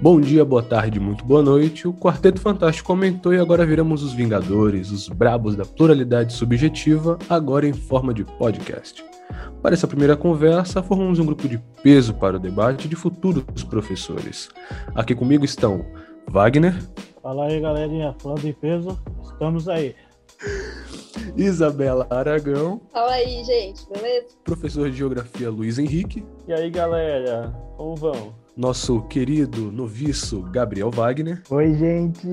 Bom dia, boa tarde, muito boa noite. O Quarteto Fantástico comentou e agora viramos os Vingadores, os brabos da pluralidade subjetiva, agora em forma de podcast. Para essa primeira conversa, formamos um grupo de peso para o debate de futuros professores. Aqui comigo estão Wagner. Fala aí, galerinha. Falando de peso, estamos aí. Isabela Aragão. Fala aí, gente, beleza? Professor de Geografia Luiz Henrique. E aí, galera, como vão? Nosso querido noviço Gabriel Wagner. Oi, gente.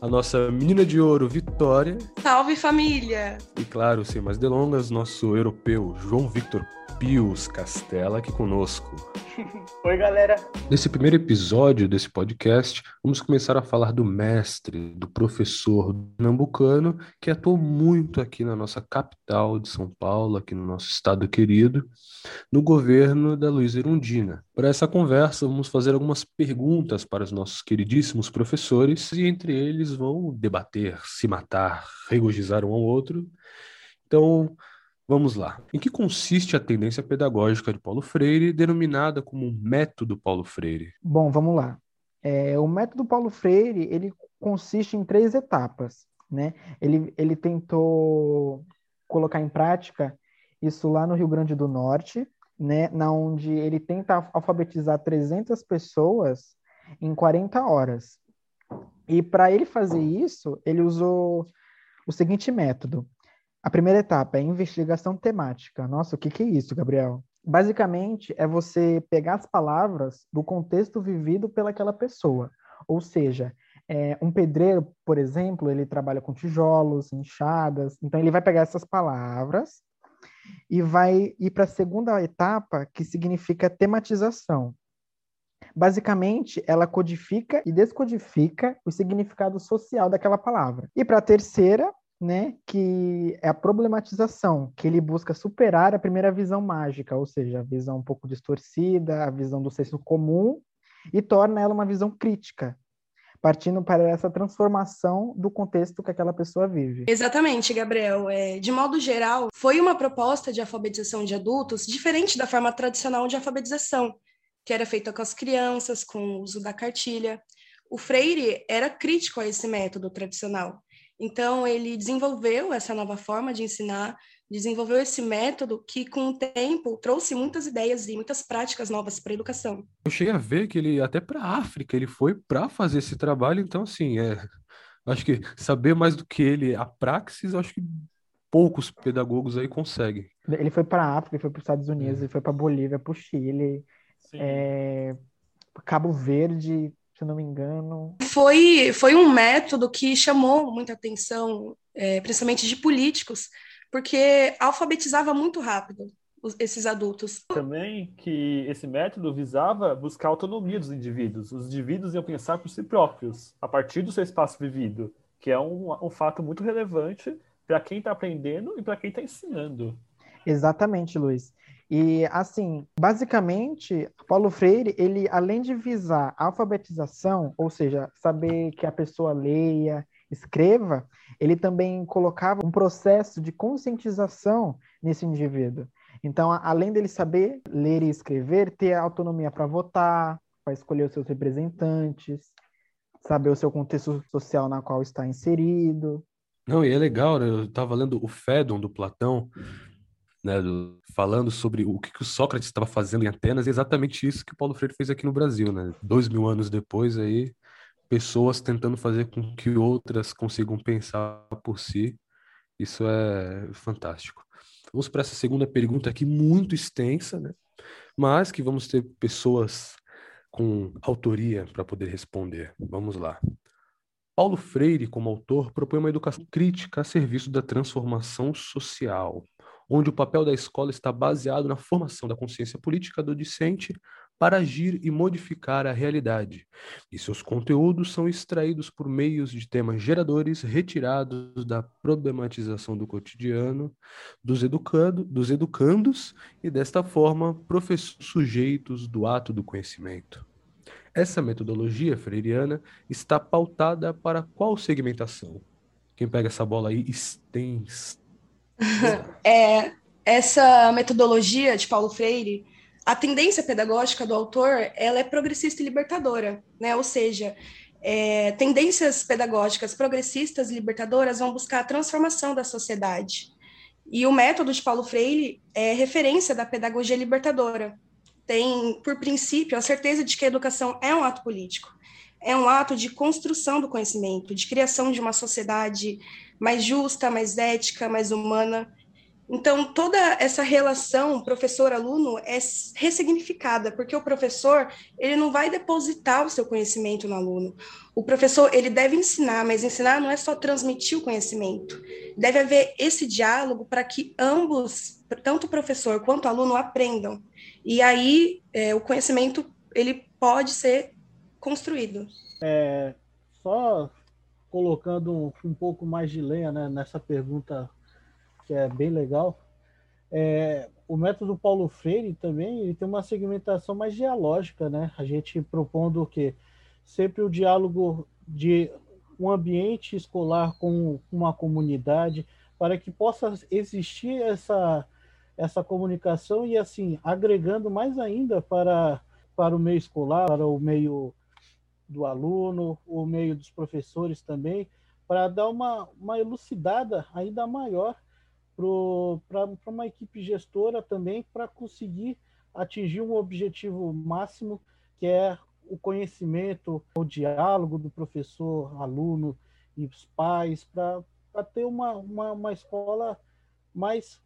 A nossa menina de ouro Vitória. Salve família! E claro, sem mais delongas, nosso europeu João Victor Pius Castela aqui conosco. Oi, galera. Nesse primeiro episódio desse podcast, vamos começar a falar do mestre, do professor pernambucano, que atuou muito aqui na nossa capital de São Paulo, aqui no nosso estado querido, no governo da Luísa Erundina. Para essa conversa, vamos fazer algumas perguntas para os nossos queridíssimos professores, e entre eles vão debater, se matar, regozijar um ao outro. Então, Vamos lá. Em que consiste a tendência pedagógica de Paulo Freire, denominada como método Paulo Freire? Bom, vamos lá. É, o método Paulo Freire ele consiste em três etapas. Né? Ele, ele tentou colocar em prática isso lá no Rio Grande do Norte, né? na onde ele tenta alfabetizar 300 pessoas em 40 horas. E para ele fazer isso, ele usou o seguinte método. A primeira etapa é investigação temática. Nossa, o que, que é isso, Gabriel? Basicamente, é você pegar as palavras do contexto vivido pelaquela pessoa. Ou seja, é, um pedreiro, por exemplo, ele trabalha com tijolos, enxadas, então ele vai pegar essas palavras e vai ir para a segunda etapa, que significa tematização. Basicamente, ela codifica e descodifica o significado social daquela palavra. E para a terceira, né, que é a problematização, que ele busca superar a primeira visão mágica, ou seja, a visão um pouco distorcida, a visão do senso comum, e torna ela uma visão crítica, partindo para essa transformação do contexto que aquela pessoa vive. Exatamente, Gabriel. É, de modo geral, foi uma proposta de alfabetização de adultos diferente da forma tradicional de alfabetização, que era feita com as crianças, com o uso da cartilha. O Freire era crítico a esse método tradicional então, ele desenvolveu essa nova forma de ensinar, desenvolveu esse método que, com o tempo, trouxe muitas ideias e muitas práticas novas para a educação. Eu cheguei a ver que ele, até para a África, ele foi para fazer esse trabalho, então, assim, é, acho que saber mais do que ele, a praxis, acho que poucos pedagogos aí conseguem. Ele foi para a África, ele foi para os Estados Unidos, é. ele foi para Bolívia, para o Chile, é, Cabo Verde, se não me engano. Foi, foi um método que chamou muita atenção, é, principalmente de políticos, porque alfabetizava muito rápido os, esses adultos. Também que esse método visava buscar a autonomia dos indivíduos. Os indivíduos iam pensar por si próprios, a partir do seu espaço vivido, que é um, um fato muito relevante para quem está aprendendo e para quem está ensinando. Exatamente, Luiz. E, assim, basicamente, Paulo Freire, ele, além de visar a alfabetização, ou seja, saber que a pessoa leia, escreva, ele também colocava um processo de conscientização nesse indivíduo. Então, além dele saber ler e escrever, ter autonomia para votar, para escolher os seus representantes, saber o seu contexto social na qual está inserido. Não, e é legal, né? Eu estava lendo o Fédon do Platão, né, do, falando sobre o que, que o Sócrates estava fazendo em Atenas, e exatamente isso que o Paulo Freire fez aqui no Brasil, né? Dois mil anos depois, aí, pessoas tentando fazer com que outras consigam pensar por si. Isso é fantástico. Vamos para essa segunda pergunta aqui, muito extensa, né? Mas que vamos ter pessoas com autoria para poder responder. Vamos lá. Paulo Freire, como autor, propõe uma educação crítica a serviço da transformação social onde o papel da escola está baseado na formação da consciência política do discente para agir e modificar a realidade, e seus conteúdos são extraídos por meios de temas geradores retirados da problematização do cotidiano dos, educando, dos educandos e, desta forma, sujeitos do ato do conhecimento. Essa metodologia freiriana está pautada para qual segmentação? Quem pega essa bola aí extensa é, essa metodologia de Paulo Freire, a tendência pedagógica do autor, ela é progressista e libertadora, né? Ou seja, é, tendências pedagógicas progressistas e libertadoras vão buscar a transformação da sociedade. E o método de Paulo Freire é referência da pedagogia libertadora. Tem, por princípio, a certeza de que a educação é um ato político, é um ato de construção do conhecimento, de criação de uma sociedade mais justa, mais ética, mais humana, então, toda essa relação professor-aluno é ressignificada, porque o professor, ele não vai depositar o seu conhecimento no aluno. O professor, ele deve ensinar, mas ensinar não é só transmitir o conhecimento. Deve haver esse diálogo para que ambos, tanto o professor quanto o aluno, aprendam. E aí, é, o conhecimento, ele pode ser construído. É, só colocando um, um pouco mais de lenha né, nessa pergunta que é bem legal. É, o método Paulo Freire também ele tem uma segmentação mais dialógica, né? A gente propondo o quê? Sempre o diálogo de um ambiente escolar com uma comunidade para que possa existir essa essa comunicação e assim agregando mais ainda para para o meio escolar, para o meio do aluno, o meio dos professores também, para dar uma, uma elucidada ainda maior para uma equipe gestora também para conseguir atingir um objetivo máximo que é o conhecimento, o diálogo do professor, aluno e os pais, para ter uma, uma, uma, escola mais,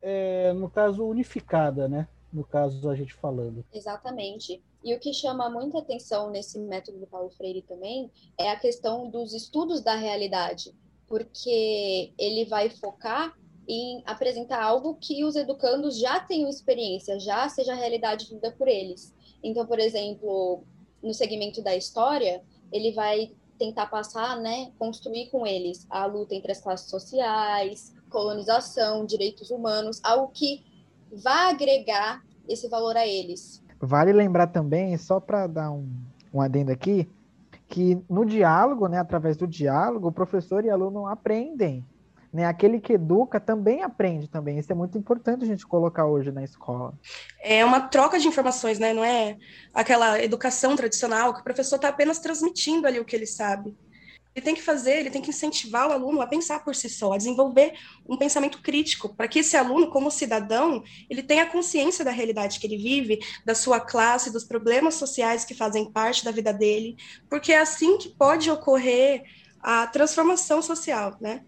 é, no caso, unificada, né? No caso, a gente falando. Exatamente. E o que chama muita atenção nesse método do Paulo Freire também é a questão dos estudos da realidade, porque ele vai focar em apresentar algo que os educandos já tenham experiência, já seja a realidade vivida por eles. Então, por exemplo, no segmento da história, ele vai tentar passar, né, construir com eles a luta entre as classes sociais, colonização, direitos humanos, algo que vá agregar esse valor a eles. Vale lembrar também, só para dar um, um adendo aqui, que no diálogo, né, através do diálogo, o professor e aluno aprendem né? Aquele que educa também aprende também. Isso é muito importante a gente colocar hoje na escola. É uma troca de informações, né? Não é aquela educação tradicional que o professor está apenas transmitindo ali o que ele sabe. Ele tem que fazer, ele tem que incentivar o aluno a pensar por si só, a desenvolver um pensamento crítico, para que esse aluno, como cidadão, ele tenha consciência da realidade que ele vive, da sua classe, dos problemas sociais que fazem parte da vida dele, porque é assim que pode ocorrer a transformação social, né?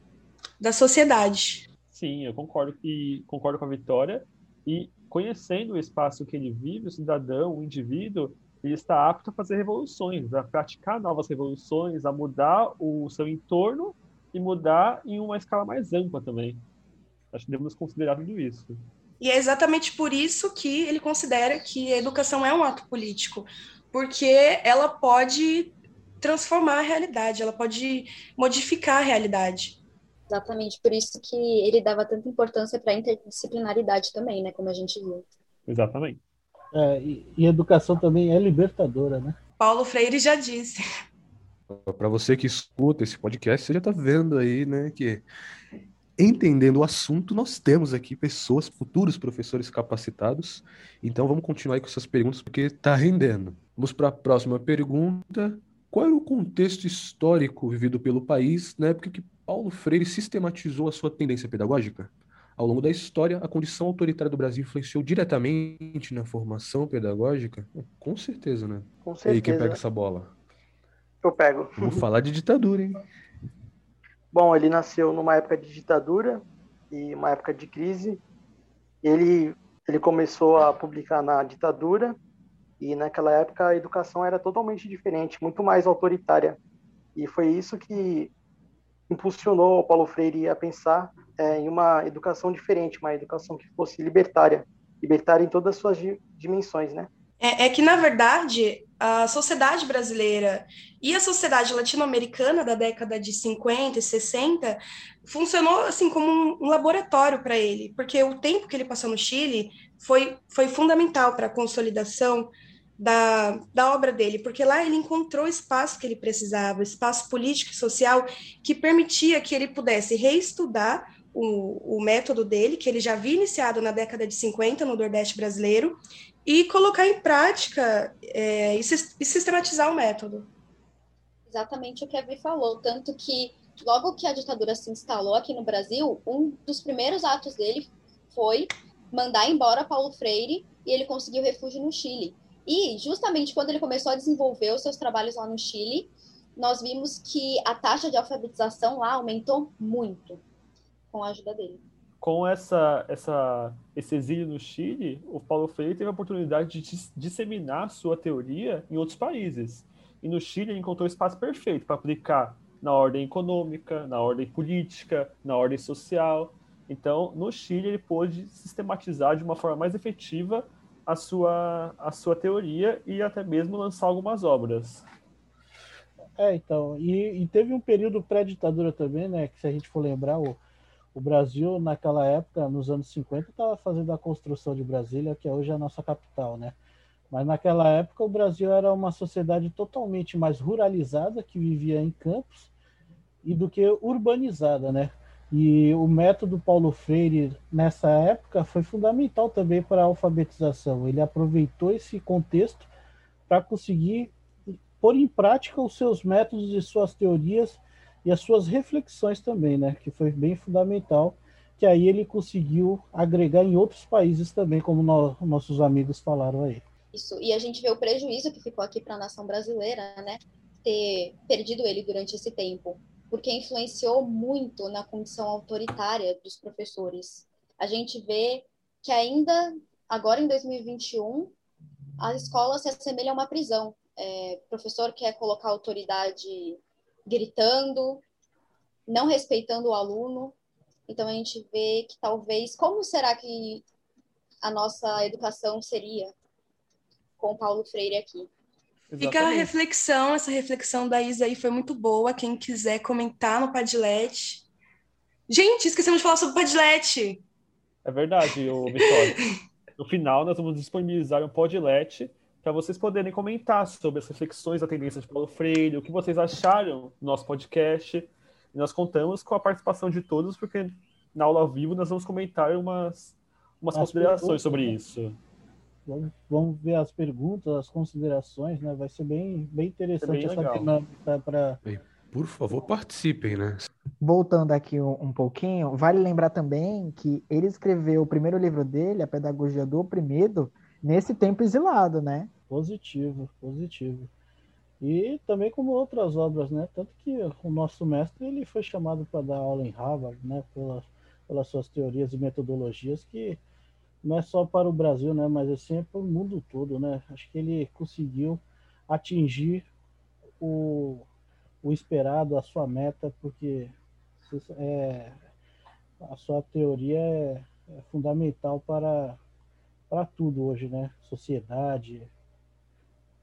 Da sociedade. Sim, eu concordo e concordo com a Vitória e conhecendo o espaço que ele vive, o cidadão, o indivíduo, ele está apto a fazer revoluções, a praticar novas revoluções, a mudar o seu entorno e mudar em uma escala mais ampla também. Acho que devemos considerar tudo isso. E é exatamente por isso que ele considera que a educação é um ato político, porque ela pode transformar a realidade, ela pode modificar a realidade. Exatamente por isso que ele dava tanta importância para a interdisciplinaridade também, né? Como a gente viu. Exatamente. É, e, e educação também é libertadora, né? Paulo Freire já disse. Para você que escuta esse podcast, você já está vendo aí, né, que entendendo o assunto, nós temos aqui pessoas, futuros professores capacitados. Então vamos continuar aí com essas perguntas, porque está rendendo. Vamos para a próxima pergunta. Qual era o contexto histórico vivido pelo país na época que Paulo Freire sistematizou a sua tendência pedagógica? Ao longo da história, a condição autoritária do Brasil influenciou diretamente na formação pedagógica? Com certeza, né? Com certeza. E aí, quem pega essa bola? Eu pego. Vamos falar de ditadura, hein? Bom, ele nasceu numa época de ditadura e uma época de crise. Ele, ele começou a publicar na ditadura e naquela época a educação era totalmente diferente, muito mais autoritária. E foi isso que impulsionou o Paulo Freire a pensar é, em uma educação diferente, uma educação que fosse libertária, libertária em todas as suas dimensões, né? É, é que, na verdade, a sociedade brasileira e a sociedade latino-americana da década de 50 e 60 funcionou assim como um, um laboratório para ele, porque o tempo que ele passou no Chile foi, foi fundamental para a consolidação da, da obra dele, porque lá ele encontrou o espaço que ele precisava, espaço político e social que permitia que ele pudesse reestudar o, o método dele, que ele já havia iniciado na década de 50 no Nordeste brasileiro, e colocar em prática é, e, e sistematizar o método. Exatamente o que a Vi falou, tanto que logo que a ditadura se instalou aqui no Brasil, um dos primeiros atos dele foi mandar embora Paulo Freire e ele conseguiu refúgio no Chile. E justamente quando ele começou a desenvolver os seus trabalhos lá no Chile, nós vimos que a taxa de alfabetização lá aumentou muito com a ajuda dele. Com essa, essa, esse exílio no Chile, o Paulo Freire teve a oportunidade de disseminar sua teoria em outros países. E no Chile ele encontrou o espaço perfeito para aplicar na ordem econômica, na ordem política, na ordem social. Então, no Chile, ele pôde sistematizar de uma forma mais efetiva a sua, a sua teoria e até mesmo lançar algumas obras. É, então, e, e teve um período pré-ditadura também, né, que se a gente for lembrar, o, o Brasil, naquela época, nos anos 50, estava fazendo a construção de Brasília, que é hoje a nossa capital, né? Mas naquela época o Brasil era uma sociedade totalmente mais ruralizada, que vivia em campos, e do que urbanizada, né? E o método Paulo Freire, nessa época, foi fundamental também para a alfabetização. Ele aproveitou esse contexto para conseguir pôr em prática os seus métodos e suas teorias e as suas reflexões também, né? Que foi bem fundamental, que aí ele conseguiu agregar em outros países também, como no, nossos amigos falaram aí. Isso, e a gente vê o prejuízo que ficou aqui para a nação brasileira, né? Ter perdido ele durante esse tempo, porque influenciou muito na condição autoritária dos professores. A gente vê que ainda, agora em 2021, a escola se assemelha a uma prisão. É, professor quer colocar autoridade gritando, não respeitando o aluno. Então a gente vê que talvez como será que a nossa educação seria com Paulo Freire aqui? Exatamente. Fica a reflexão, essa reflexão da Isa aí foi muito boa. Quem quiser comentar no Padlet. Gente, esquecemos de falar sobre o Padlet. É verdade, o Vitória. no final, nós vamos disponibilizar um Padlet para vocês poderem comentar sobre as reflexões da tendência de Paulo Freire, o que vocês acharam do nosso podcast. E nós contamos com a participação de todos, porque na aula ao vivo nós vamos comentar umas, umas considerações sobre né? isso. Vamos, vamos, ver as perguntas, as considerações, né? Vai ser bem, bem interessante bem essa dinâmica para. Por favor, participem, né? Voltando aqui um, um, pouquinho, vale lembrar também que ele escreveu o primeiro livro dele, A Pedagogia do Oprimido, nesse tempo exilado, né? Positivo, positivo. E também como outras obras, né? Tanto que o nosso mestre ele foi chamado para dar aula em Harvard, né? Pelas, pelas suas teorias e metodologias que não é só para o Brasil, né? Mas é sempre para o mundo todo, né? Acho que ele conseguiu atingir o, o esperado, a sua meta, porque é, a sua teoria é, é fundamental para para tudo hoje, né? Sociedade,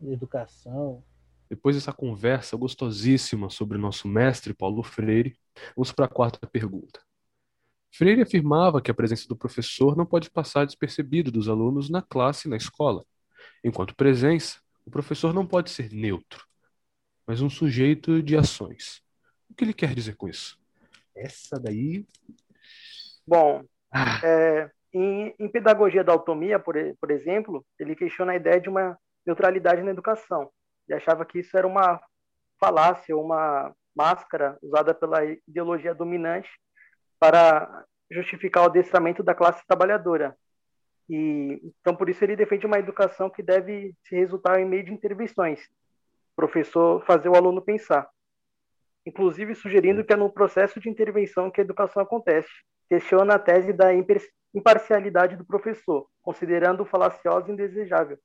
educação. Depois dessa conversa gostosíssima sobre o nosso mestre Paulo Freire, vamos para a quarta pergunta. Freire afirmava que a presença do professor não pode passar despercebido dos alunos na classe e na escola. Enquanto presença, o professor não pode ser neutro, mas um sujeito de ações. O que ele quer dizer com isso? Essa daí. Bom, ah. é, em, em, pedagogia da autonomia, por, por exemplo, ele questiona a ideia de uma neutralidade na educação. Ele achava que isso era uma falácia, uma máscara usada pela ideologia dominante para justificar o adestramento da classe trabalhadora. E então por isso ele defende uma educação que deve se resultar em meio de intervenções. O professor fazer o aluno pensar. Inclusive sugerindo que é no processo de intervenção que a educação acontece. Questiona a tese da imparcialidade do professor, considerando falaciosa e indesejável,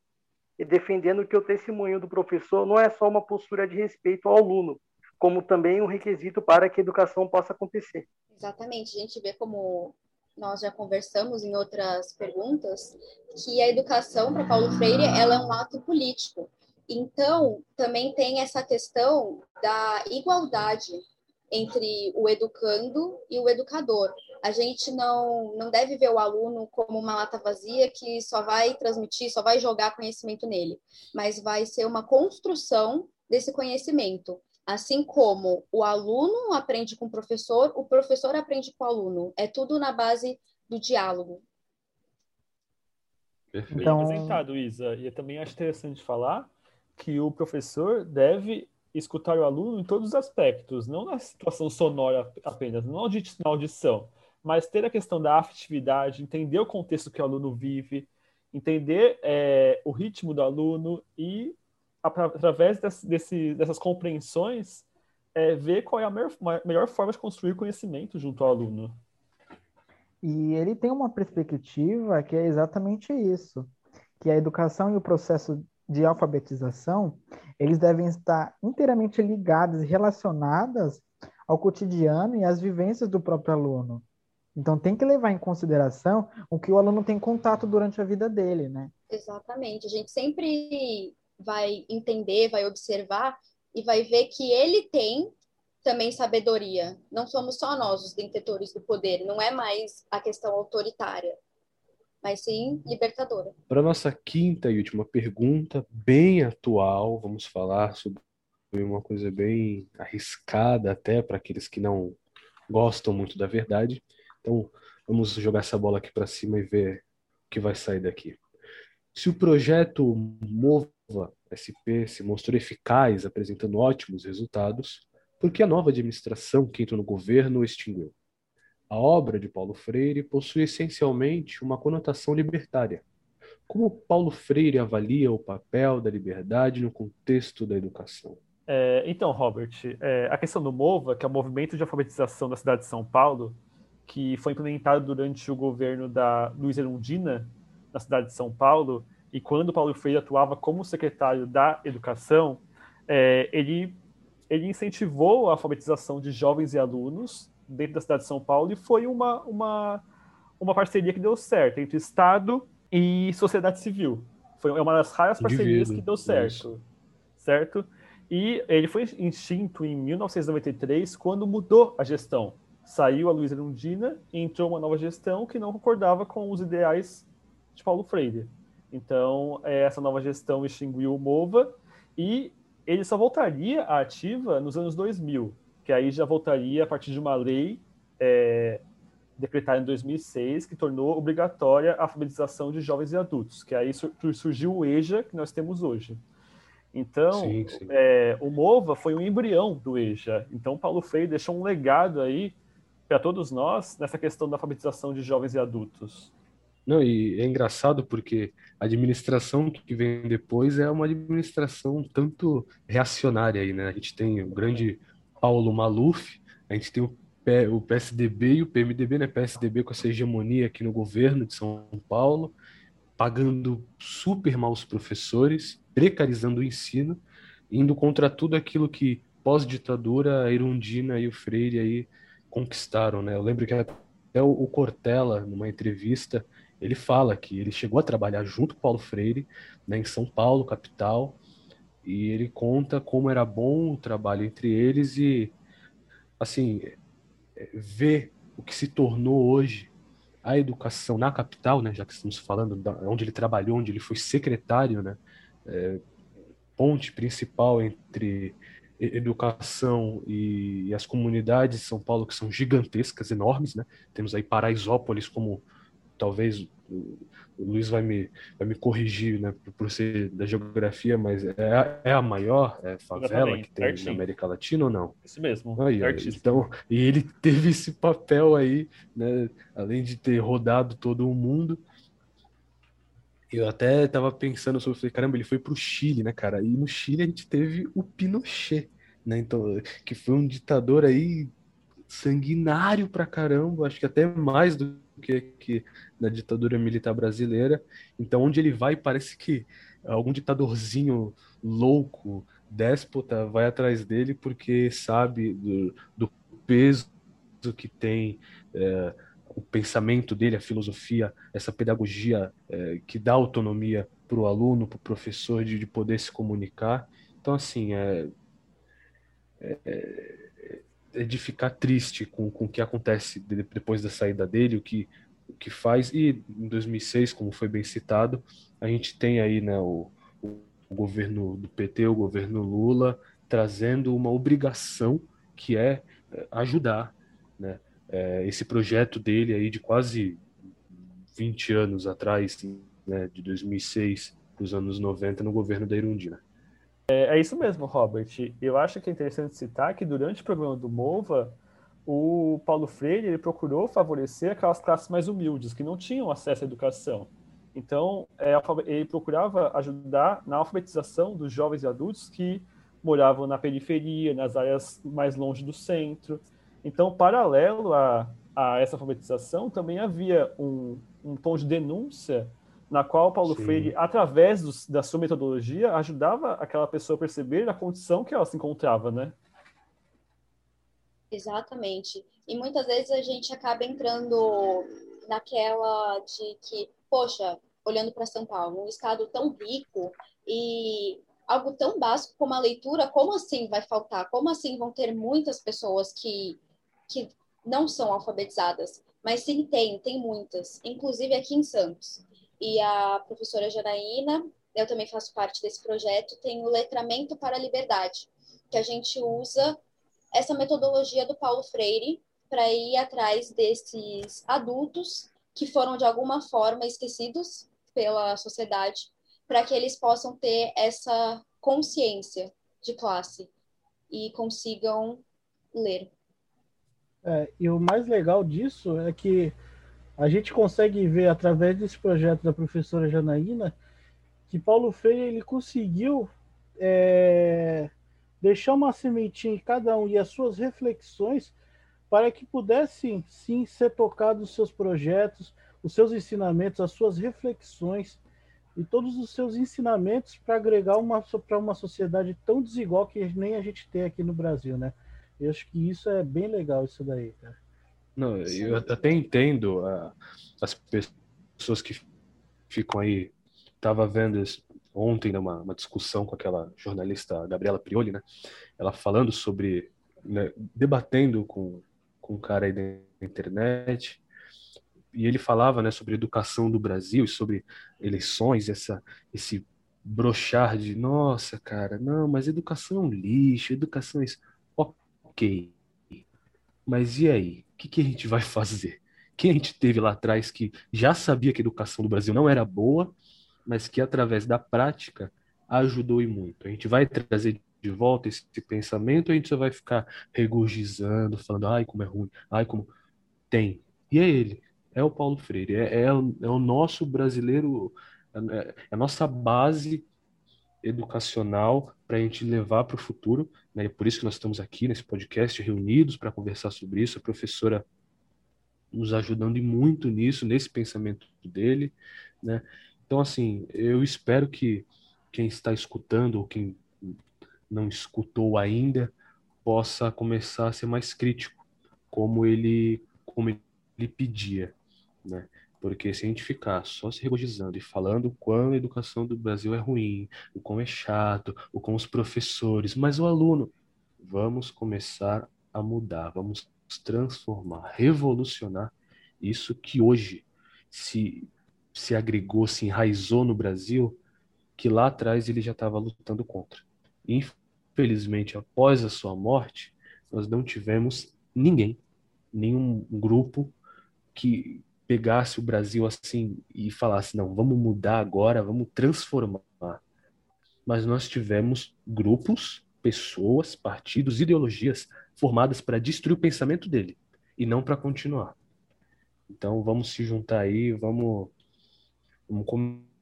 e defendendo que o testemunho do professor não é só uma postura de respeito ao aluno, como também um requisito para que a educação possa acontecer. Exatamente, a gente vê como nós já conversamos em outras perguntas, que a educação para Paulo Freire ela é um ato político. Então, também tem essa questão da igualdade entre o educando e o educador. A gente não, não deve ver o aluno como uma lata vazia que só vai transmitir, só vai jogar conhecimento nele, mas vai ser uma construção desse conhecimento. Assim como o aluno aprende com o professor, o professor aprende com o aluno. É tudo na base do diálogo. Perfeito. Então... Bem apresentado, Isa. E eu também acho interessante falar que o professor deve escutar o aluno em todos os aspectos, não na situação sonora apenas, não na audição, mas ter a questão da afetividade, entender o contexto que o aluno vive, entender é, o ritmo do aluno e, através desse, dessas compreensões, é, ver qual é a melhor, melhor forma de construir conhecimento junto ao aluno. E ele tem uma perspectiva que é exatamente isso, que a educação e o processo de alfabetização, eles devem estar inteiramente ligados e relacionadas ao cotidiano e às vivências do próprio aluno. Então tem que levar em consideração o que o aluno tem contato durante a vida dele, né? Exatamente. A gente sempre vai entender, vai observar e vai ver que ele tem também sabedoria. Não somos só nós os detentores do poder, não é mais a questão autoritária mas sim libertadora. Para nossa quinta e última pergunta, bem atual, vamos falar sobre uma coisa bem arriscada até para aqueles que não gostam muito da verdade. Então, vamos jogar essa bola aqui para cima e ver o que vai sair daqui. Se o projeto Mova SP se mostrou eficaz, apresentando ótimos resultados, por que a nova administração que entrou no governo extinguiu? A obra de Paulo Freire possui essencialmente uma conotação libertária. Como Paulo Freire avalia o papel da liberdade no contexto da educação? É, então, Robert, é, a questão do MOVA, que é o Movimento de Alfabetização da Cidade de São Paulo, que foi implementado durante o governo da Luiz Erundina, na cidade de São Paulo, e quando Paulo Freire atuava como secretário da Educação, é, ele, ele incentivou a alfabetização de jovens e alunos dentro da cidade de São Paulo e foi uma, uma, uma parceria que deu certo entre Estado e sociedade civil. Foi uma das raras parcerias que deu certo, Isso. certo? E ele foi extinto em 1993 quando mudou a gestão. Saiu a Lundina e entrou uma nova gestão que não concordava com os ideais de Paulo Freire. Então, é, essa nova gestão extinguiu o MOVA e ele só voltaria à ativa nos anos 2000 que aí já voltaria a partir de uma lei é, decretada em 2006 que tornou obrigatória a alfabetização de jovens e adultos, que aí surgiu o EJA que nós temos hoje. Então, sim, sim. É, o MOVA foi um embrião do EJA. Então, Paulo Freire deixou um legado aí para todos nós nessa questão da alfabetização de jovens e adultos. Não, e é engraçado porque a administração que vem depois é uma administração tanto reacionária aí, né? A gente tem o grande Paulo Maluf, a gente tem o, PSDB e o PMDB, né? PSDB com essa hegemonia aqui no governo de São Paulo, pagando super mal os professores, precarizando o ensino, indo contra tudo aquilo que pós-ditadura a Irundina e o Freire aí conquistaram, né? Eu lembro que até o Cortella, numa entrevista, ele fala que ele chegou a trabalhar junto com Paulo Freire, né, em São Paulo, capital, e ele conta como era bom o trabalho entre eles e, assim, ver o que se tornou hoje a educação na capital, né, já que estamos falando da, onde ele trabalhou, onde ele foi secretário, né, é, ponte principal entre educação e, e, as comunidades de São Paulo que são gigantescas, enormes, né? Temos aí Paraisópolis como talvez o Luiz vai me, vai me corrigir né, por ser da geografia, mas é, é a maior é, favela que tem certinho. na América Latina ou não? Isso mesmo. Aí, então, e ele teve esse papel aí, né, além de ter rodado todo o mundo. Eu até estava pensando sobre, falei, caramba, ele foi para o Chile, né, cara? E no Chile a gente teve o Pinochet, né? Então, que foi um ditador aí sanguinário pra caramba, acho que até mais do que, que na ditadura militar brasileira. Então, onde ele vai, parece que algum ditadorzinho louco, déspota, vai atrás dele porque sabe do, do peso que tem é, o pensamento dele, a filosofia, essa pedagogia é, que dá autonomia para o aluno, para o professor, de, de, poder se comunicar. Então, assim, é é de ficar triste com, com o que acontece depois da saída dele, o que, o que faz. E em 2006, como foi bem citado, a gente tem aí né, o, o governo do PT, o governo Lula, trazendo uma obrigação que é eh, ajudar, né? É, esse projeto dele aí de quase 20 anos atrás, né, de 2006 para os anos 90 no governo da Irundina. É, é, isso mesmo, Robert. Eu acho que é interessante citar que durante o programa do MOVA, o Paulo Freire ele procurou favorecer aquelas classes mais humildes, que não tinham acesso à educação. Então, é, ele procurava ajudar na alfabetização dos jovens e adultos que moravam na periferia, nas áreas mais longe do centro. Então, paralelo a, a essa alfabetização, também havia um, um tom de denúncia na qual Paulo Sim. Freire, através do, da sua metodologia, ajudava aquela pessoa a perceber a condição que ela se encontrava, né? Exatamente. E muitas vezes a gente acaba entrando naquela de que, poxa, olhando para São Paulo, um estado tão rico e algo tão básico como a leitura, como assim vai faltar? Como assim vão ter muitas pessoas que, que não são alfabetizadas? Mas sim, tem, tem muitas, inclusive aqui em Santos. E a professora Janaína, eu também faço parte desse projeto, tem o Letramento para a Liberdade, que a gente usa essa metodologia do Paulo Freire para ir atrás desses adultos que foram de alguma forma esquecidos pela sociedade, para que eles possam ter essa consciência de classe e consigam ler. É, e o mais legal disso é que a gente consegue ver através desse projeto da professora Janaína que Paulo Freire ele conseguiu é, deixar uma sementinha em cada um e as suas reflexões para que pudessem sim ser tocados os seus projetos, os seus ensinamentos, as suas reflexões e todos os seus ensinamentos para agregar uma para uma sociedade tão desigual que nem a gente tem aqui no Brasil, né? Eu acho que isso é bem legal isso daí, cara. Não, eu até entendo uh, as pessoas que ficam aí. Tava vendo ontem uma, uma discussão com aquela jornalista Gabriela Prioli, né? Ela falando sobre, né, debatendo com, com um cara aí da internet e ele falava né, sobre educação do Brasil e sobre eleições, essa, esse brochar de nossa, cara, não, mas educação é um lixo, educação é isso. Ok. Mas e aí? O que, que a gente vai fazer? Quem a gente teve lá atrás que já sabia que a educação do Brasil não era boa, mas que através da prática ajudou e muito. A gente vai trazer de volta esse pensamento, a gente só vai ficar regurgizando, falando, ai, como é ruim, ai, como. Tem. E é ele é o Paulo Freire, é, é, o, é o nosso brasileiro, é, é a nossa base educacional para a gente levar para o futuro. Né? É por isso que nós estamos aqui nesse podcast, reunidos para conversar sobre isso. A professora nos ajudando muito nisso, nesse pensamento dele. Né? Então, assim, eu espero que quem está escutando ou quem não escutou ainda possa começar a ser mais crítico, como ele, como ele pedia né? Porque se a gente ficar só se regozijando e falando o quão a educação do Brasil é ruim, o quão é chato, o quão os professores, mas o aluno, vamos começar a mudar, vamos transformar, revolucionar isso que hoje se, se agregou, se enraizou no Brasil, que lá atrás ele já estava lutando contra. Infelizmente, após a sua morte, nós não tivemos ninguém, nenhum grupo que, pegasse o Brasil assim e falasse: não, vamos mudar agora, vamos transformar. Mas nós tivemos grupos, pessoas, partidos, ideologias formadas para destruir o pensamento dele e não para continuar. Então vamos se juntar aí, vamos, vamos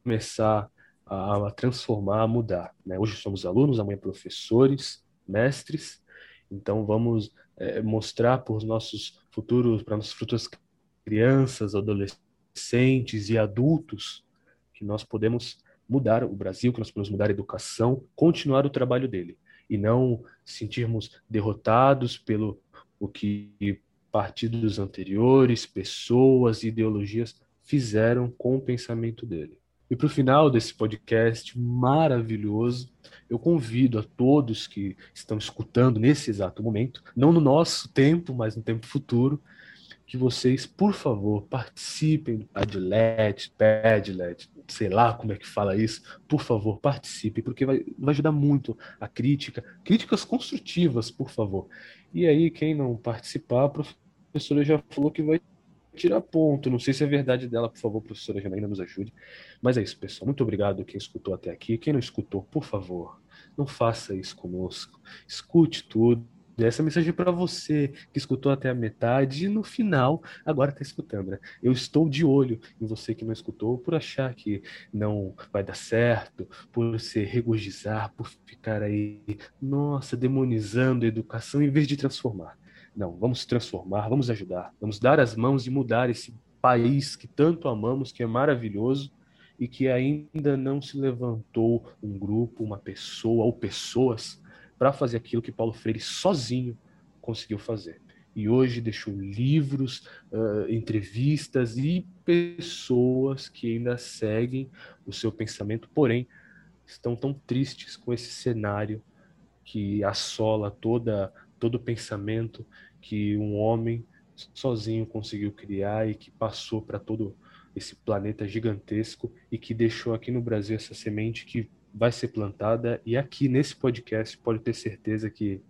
começar a, a transformar, a mudar. Né? Hoje somos alunos, amanhã professores, mestres. Então vamos é, mostrar para os nossos futuros, para nossas futuras crianças, adolescentes e adultos que nós podemos mudar o Brasil, que nós podemos mudar a educação, continuar o trabalho dele e não sentirmos derrotados pelo o que partidos anteriores, pessoas, ideologias fizeram com o pensamento dele. E para o final desse podcast maravilhoso, eu convido a todos que estão escutando nesse exato momento, não no nosso tempo, mas no tempo futuro, que vocês, por favor, participem do Padlet, Padlet, sei lá como é que fala isso, por favor, participe, porque vai, vai ajudar muito a crítica, críticas construtivas, por favor. E aí, quem não participar, a professora já falou que vai tirar ponto. Não sei se é verdade dela, por favor, professora Janaína, nos ajude. Mas é isso, pessoal. Muito obrigado quem escutou até aqui. Quem não escutou, por favor, não faça isso conosco. Escute tudo. Essa mensagem é para você que escutou até a metade e no final agora está escutando. Né? Eu estou de olho em você que não escutou por achar que não vai dar certo, por se regozijar, por ficar aí, nossa, demonizando a educação em vez de transformar. Não, vamos transformar, vamos ajudar, vamos dar as mãos e mudar esse país que tanto amamos, que é maravilhoso e que ainda não se levantou um grupo, uma pessoa ou pessoas para fazer aquilo que Paulo Freire sozinho conseguiu fazer. E hoje deixou livros, uh, entrevistas e pessoas que ainda seguem o seu pensamento, porém estão tão tristes com esse cenário que assola toda todo o pensamento que um homem sozinho conseguiu criar e que passou para todo esse planeta gigantesco e que deixou aqui no Brasil essa semente que vai ser plantada e aqui nesse podcast pode ter certeza que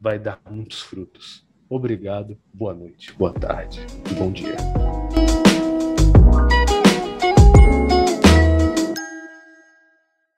vai dar muitos frutos. Obrigado, boa noite, boa tarde e bom dia.